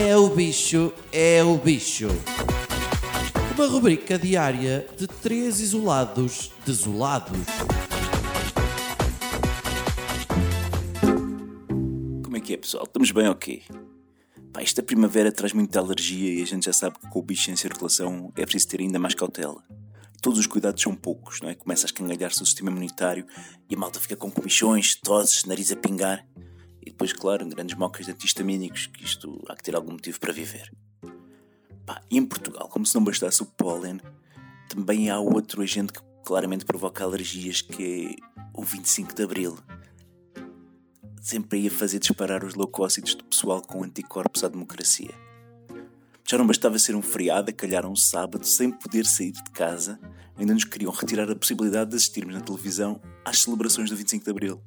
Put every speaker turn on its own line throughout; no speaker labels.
É o bicho, é o bicho. Uma rubrica diária de três isolados desolados.
Como é que é, pessoal? Estamos bem ok? Pá, esta primavera traz muita alergia e a gente já sabe que com o bicho em circulação é preciso ter ainda mais cautela. Todos os cuidados são poucos, não é? Começa a escangalhar-se o sistema imunitário e a malta fica com comichões, toses, nariz a pingar. E depois, claro, grandes mocas de antihistamínicos, que isto há que ter algum motivo para viver. Pá, em Portugal, como se não bastasse o pólen, também há outro agente que claramente provoca alergias, que é o 25 de Abril. Sempre ia fazer disparar os leucócitos do pessoal com anticorpos à democracia. Já não bastava ser um feriado, a calhar um sábado, sem poder sair de casa, ainda nos queriam retirar a possibilidade de assistirmos na televisão às celebrações do 25 de Abril.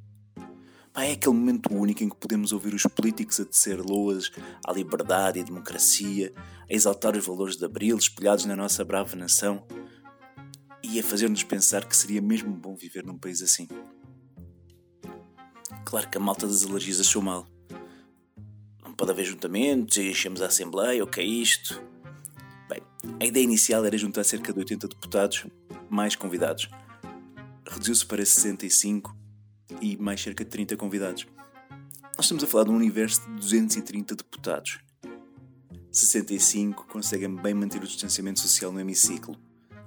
Pá, é aquele momento único em que podemos ouvir os políticos a tecer loas à liberdade e à democracia, a exaltar os valores de Abril espelhados na nossa brava nação e a fazer-nos pensar que seria mesmo bom viver num país assim. Claro que a malta das alergias achou mal. Não pode haver juntamentos enchemos a Assembleia, o que é isto? Bem, a ideia inicial era juntar cerca de 80 deputados, mais convidados. Reduziu-se para 65 e mais cerca de 30 convidados. Nós estamos a falar de um universo de 230 deputados. 65 conseguem bem manter o distanciamento social no hemiciclo.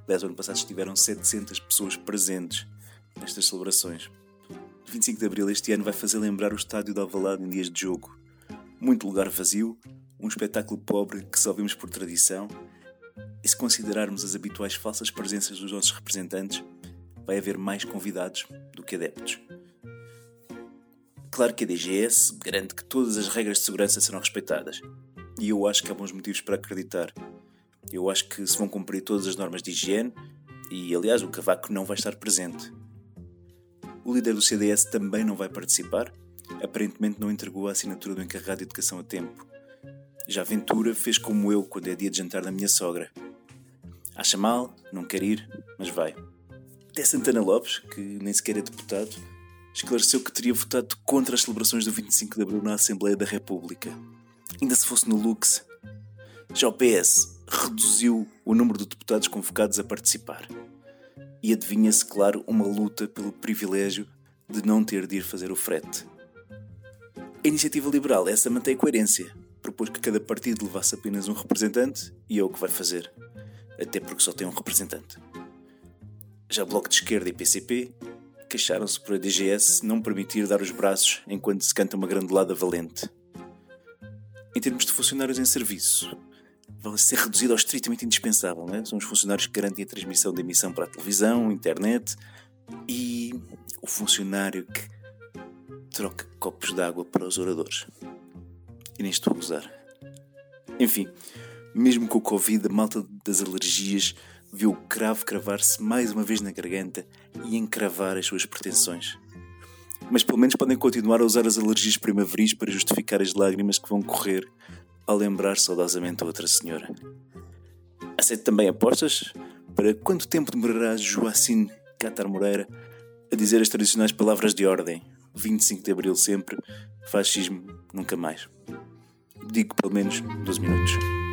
Aliás, ano passado estiveram 700 pessoas presentes nestas celebrações. 25 de Abril este ano vai fazer lembrar o estádio de Alvalade em dias de jogo. Muito lugar vazio, um espetáculo pobre que só vimos por tradição, e se considerarmos as habituais falsas presenças dos nossos representantes, vai haver mais convidados do que adeptos. Claro que a DGS garante que todas as regras de segurança serão respeitadas. E eu acho que há bons motivos para acreditar. Eu acho que se vão cumprir todas as normas de higiene e, aliás, o Cavaco não vai estar presente. O líder do CDS também não vai participar. Aparentemente não entregou a assinatura do encarregado de educação a tempo. Já Ventura fez como eu quando é dia de jantar da minha sogra. Acha mal, não quer ir, mas vai. Até Santana Lopes, que nem sequer é deputado, esclareceu que teria votado contra as celebrações do 25 de Abril na Assembleia da República. Ainda se fosse no Lux. Já o PS reduziu o número de deputados convocados a participar. E adivinha-se, claro, uma luta pelo privilégio de não ter de ir fazer o frete. A iniciativa liberal, essa mantém coerência. Propôs que cada partido levasse apenas um representante e é o que vai fazer. Até porque só tem um representante. Já Bloco de Esquerda e PCP queixaram-se por a DGS não permitir dar os braços enquanto se canta uma grandelada valente. Em termos de funcionários em serviço, vão ser reduzidos ao estritamente indispensável. Né? São os funcionários que garantem a transmissão da emissão para a televisão, internet e o funcionário que troca copos de água para os oradores. E nem estou a gozar. Enfim, mesmo com o Covid, a malta das alergias viu o cravo cravar-se mais uma vez na garganta e encravar as suas pretensões. Mas pelo menos podem continuar a usar as alergias primaveris para justificar as lágrimas que vão correr ao lembrar saudosamente a outra senhora. Aceito também apostas para quanto tempo demorará Joacine Catar Moreira a dizer as tradicionais palavras de ordem 25 de Abril sempre, fascismo nunca mais. Digo pelo menos 12 minutos.